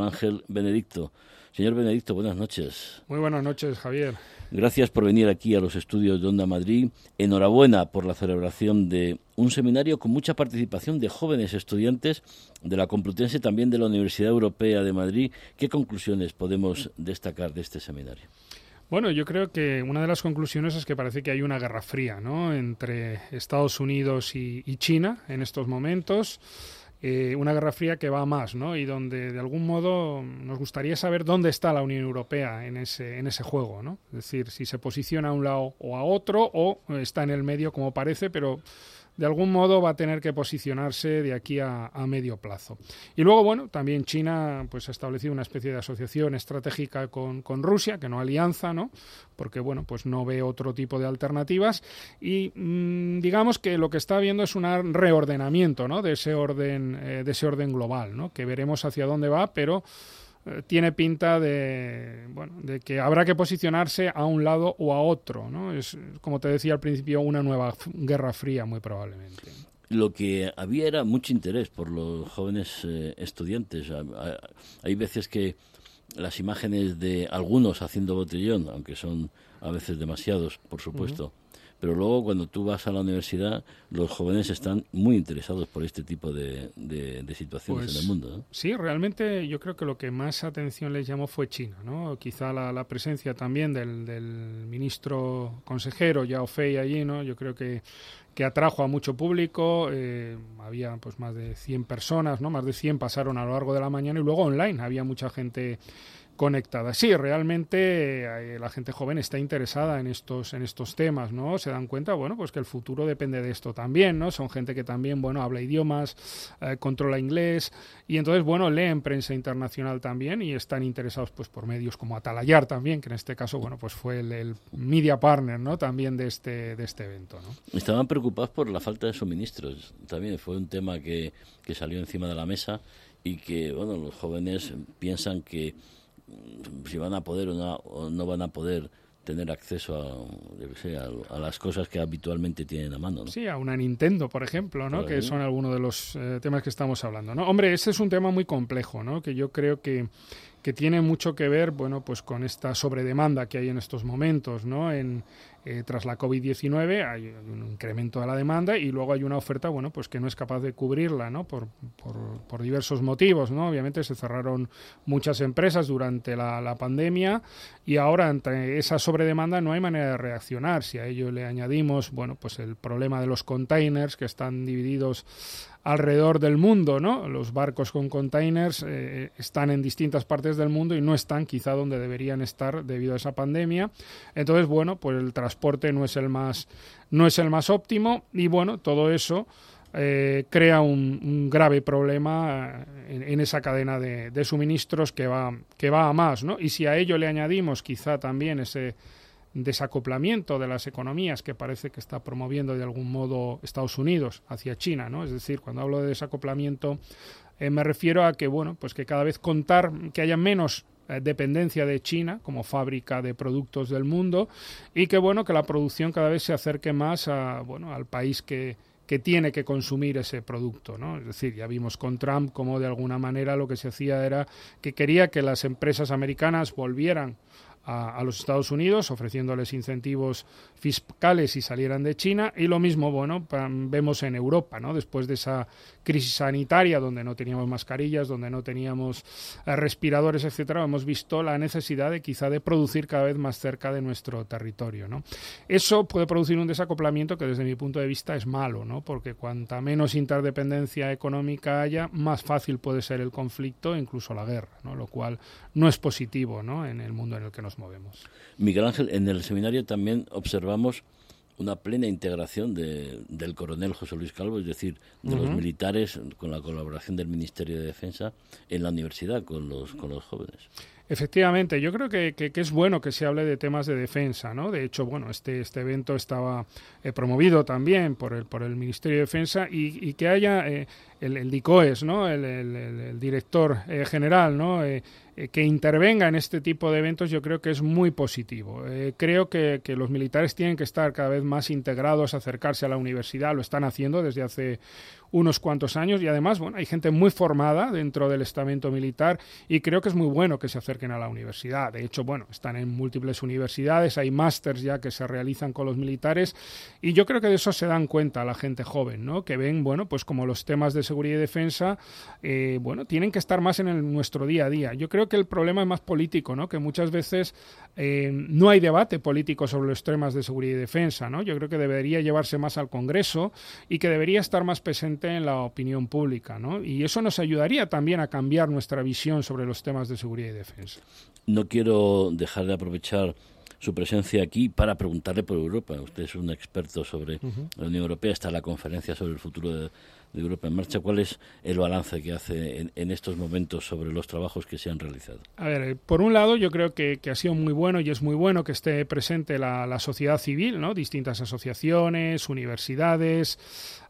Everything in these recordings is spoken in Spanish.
Ángel Benedicto. Señor Benedicto, buenas noches. Muy buenas noches, Javier. Gracias por venir aquí a los estudios de Onda Madrid. Enhorabuena por la celebración de un seminario con mucha participación de jóvenes estudiantes de la Complutense y también de la Universidad Europea de Madrid. ¿Qué conclusiones podemos destacar de este seminario? Bueno, yo creo que una de las conclusiones es que parece que hay una guerra fría ¿no? entre Estados Unidos y China en estos momentos. Eh, una guerra fría que va a más, ¿no? Y donde de algún modo nos gustaría saber dónde está la Unión Europea en ese, en ese juego, ¿no? Es decir, si se posiciona a un lado o a otro o está en el medio como parece, pero de algún modo va a tener que posicionarse de aquí a, medio plazo. Y luego, bueno, también China pues, ha establecido una especie de asociación estratégica con, Rusia, que no alianza, ¿no? Porque, bueno, pues no ve otro tipo de alternativas. Y mm, digamos que lo que está viendo es un reordenamiento, ¿no? De ese orden, eh, de ese orden global, ¿no? Que veremos hacia dónde va, pero eh, tiene pinta de, bueno, de que habrá que posicionarse a un lado o a otro. ¿no? Es, como te decía al principio, una nueva guerra fría muy probablemente. Lo que había era mucho interés por los jóvenes eh, estudiantes. Hay veces que las imágenes de algunos haciendo botellón, aunque son a veces demasiados, por supuesto, pero luego cuando tú vas a la universidad, los jóvenes están muy interesados por este tipo de, situaciones en el pues mundo. Sí, realmente yo creo que lo que más atención les llamó fue China, ¿no? Quizá la, presencia también del, ministro consejero Yao Fei allí, ¿no? Yo creo que que atrajo a mucho público, eh, había pues más de 100 personas, ¿no? Más de 100 pasaron a lo largo de la mañana y luego online había mucha gente conectada. Sí, realmente eh, la gente joven está interesada en estos, en estos temas, ¿no? Se dan cuenta, bueno, pues que el futuro depende de esto también, ¿no? Son gente que también, bueno, habla idiomas, eh, controla inglés y entonces, bueno, leen prensa internacional también y están interesados, pues, por medios como Atalayar también, que en este caso, bueno, pues fue el, media partner, ¿no? También de este, de este evento, ¿no? Estaban preocupados por la falta de suministros. También fue un tema que, que salió encima de la mesa y que, bueno, los jóvenes piensan que si van a poder o no, o no van a poder tener acceso a, a, las cosas que habitualmente tienen a mano. ¿no? Sí, a una Nintendo, por ejemplo, ¿no? que son algunos de los eh, temas que estamos hablando. ¿no? Hombre, ese es un tema muy complejo, ¿no? que yo creo que, que tiene mucho que ver bueno, pues con esta sobredemanda que hay en estos momentos. ¿no? En, eh, tras la COVID-19 hay un incremento de la demanda y luego hay una oferta bueno pues que no es capaz de cubrirla ¿no? por, por, diversos motivos ¿no? obviamente se cerraron muchas empresas durante la, la, pandemia y ahora ante esa sobredemanda no hay manera de reaccionar si a ello le añadimos bueno pues el problema de los containers que están divididos alrededor del mundo, ¿no? Los barcos con containers eh, están en distintas partes del mundo y no están quizá donde deberían estar debido a esa pandemia. Entonces, bueno, pues el transporte no es el más, no es el más óptimo y bueno, todo eso eh, crea un, grave problema eh, en, esa cadena de, de, suministros que va, que va a más, ¿no? Y si a ello le añadimos quizá también ese desacoplamiento de las economías que parece que está promoviendo de algún modo Estados Unidos hacia China, ¿no? Es decir, cuando hablo de desacoplamiento eh, me refiero a que bueno, pues que cada vez contar que haya menos eh, dependencia de China como fábrica de productos del mundo y que bueno, que la producción cada vez se acerque más a bueno, al país que que tiene que consumir ese producto, ¿no? Es decir, ya vimos con Trump cómo de alguna manera lo que se hacía era que quería que las empresas americanas volvieran a, los Estados Unidos, ofreciéndoles incentivos fiscales y salieran de China. Y lo mismo, bueno, vemos en Europa, ¿no? Después de esa crisis sanitaria, donde no teníamos mascarillas, donde no teníamos eh, respiradores, etcétera, hemos visto la necesidad de quizá de producir cada vez más cerca de nuestro territorio. Eso puede producir un desacoplamiento que desde mi punto de vista es malo, ¿no? Porque cuanta menos interdependencia económica haya, más fácil puede ser el conflicto, incluso la guerra. Lo cual no es positivo. En el mundo en el que nos movemos. Miguel Ángel, en el seminario también observamos una plena integración del coronel José Luis Calvo, es decir, de los militares con la colaboración del Ministerio de Defensa en la universidad con los, con los jóvenes. Efectivamente, yo creo que, que, es bueno que se hable de temas de defensa, ¿no? De hecho, bueno, este, este evento estaba eh, promovido también por el, por el Ministerio de Defensa y, que haya eh, el, DICOES, ¿no? el, director eh, general, ¿no? Eh, eh, que intervenga en este tipo de eventos yo creo que es muy positivo. creo que, que, los militares tienen que estar cada vez más integrados, acercarse a la universidad, lo están haciendo desde hace unos cuantos años y además, bueno, hay gente muy formada dentro del estamento militar y creo que es muy bueno que se acerquen a la universidad. De hecho, bueno, están en múltiples universidades, hay másters ya que se realizan con los militares y yo creo que de eso se dan cuenta la gente joven, ¿no? Que ven, bueno, pues como los temas de seguridad y defensa, eh, bueno, tienen que estar más en nuestro día a día. Yo creo que el problema es más político, ¿no? Que muchas veces eh, no hay debate político sobre los temas de seguridad y defensa, ¿no? Yo creo que debería llevarse más al Congreso y que debería estar más presente en la opinión pública, ¿no? Y eso nos ayudaría también a cambiar nuestra visión sobre los temas de seguridad y defensa. No quiero dejar de aprovechar su presencia aquí para preguntarle por Europa. Usted es un experto sobre la Unión Europea, está la conferencia sobre el futuro de, Europa en marcha. ¿Cuál es el balance que hace en, estos momentos sobre los trabajos que se han realizado? A ver, eh, por un lado, yo creo que, ha sido muy bueno y es muy bueno que esté presente la, la sociedad civil, ¿no? distintas asociaciones, universidades,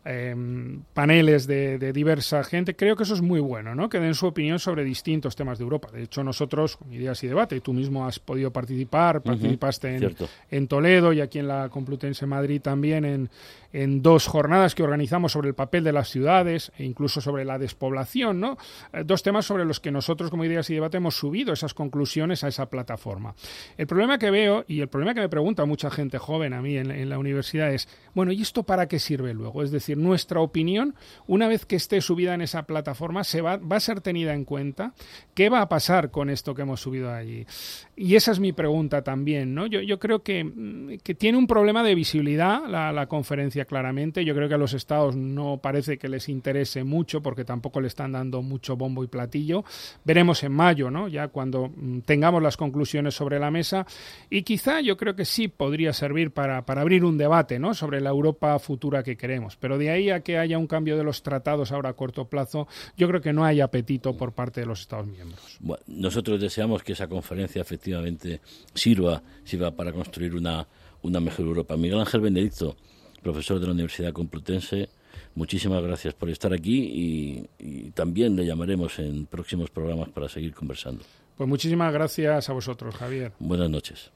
Em, paneles de, diversa gente, creo que eso es muy bueno, ¿no? Que den su opinión sobre distintos temas de Europa. De hecho, nosotros, con Ideas y Debate, tú mismo has podido participar, participaste en, en, Toledo y aquí en la Complutense Madrid también en, en dos jornadas que organizamos sobre el papel de las ciudades e incluso sobre la despoblación, ¿no? Eh, dos temas sobre los que nosotros como Ideas y Debate hemos subido esas conclusiones a esa plataforma. El problema que veo y el problema que me pregunta mucha gente joven a mí en, la universidad es, bueno, ¿y esto para qué sirve luego? Es decir, nuestra opinión, una vez que esté subida en esa plataforma, se va, va a ser tenida en cuenta. ¿Qué va a pasar con esto que hemos subido allí? Y esa es mi pregunta también, ¿no? Yo, yo creo que, mm, que tiene un problema de visibilidad la, la conferencia claramente. Yo creo que a los estados no parece que les interese mucho porque tampoco le están dando mucho bombo y platillo. Veremos en mayo, ¿no? Ya cuando mm, tengamos las conclusiones sobre la mesa y quizá yo creo que sí podría servir para, para abrir un debate, ¿no? Sobre la Europa futura que queremos. Pero de ahí a que haya un cambio de los tratados ahora a corto plazo, yo creo que no hay apetito por parte de los estados miembros. Bueno, nosotros deseamos que esa conferencia efectivamente sirva, sirva para construir una, una mejor Europa. Miguel Ángel Benedicto, profesor de la Universidad Complutense. Muchísimas gracias por estar aquí y, también le llamaremos en próximos programas para seguir conversando. Pues muchísimas gracias a vosotros, Javier. Buenas noches.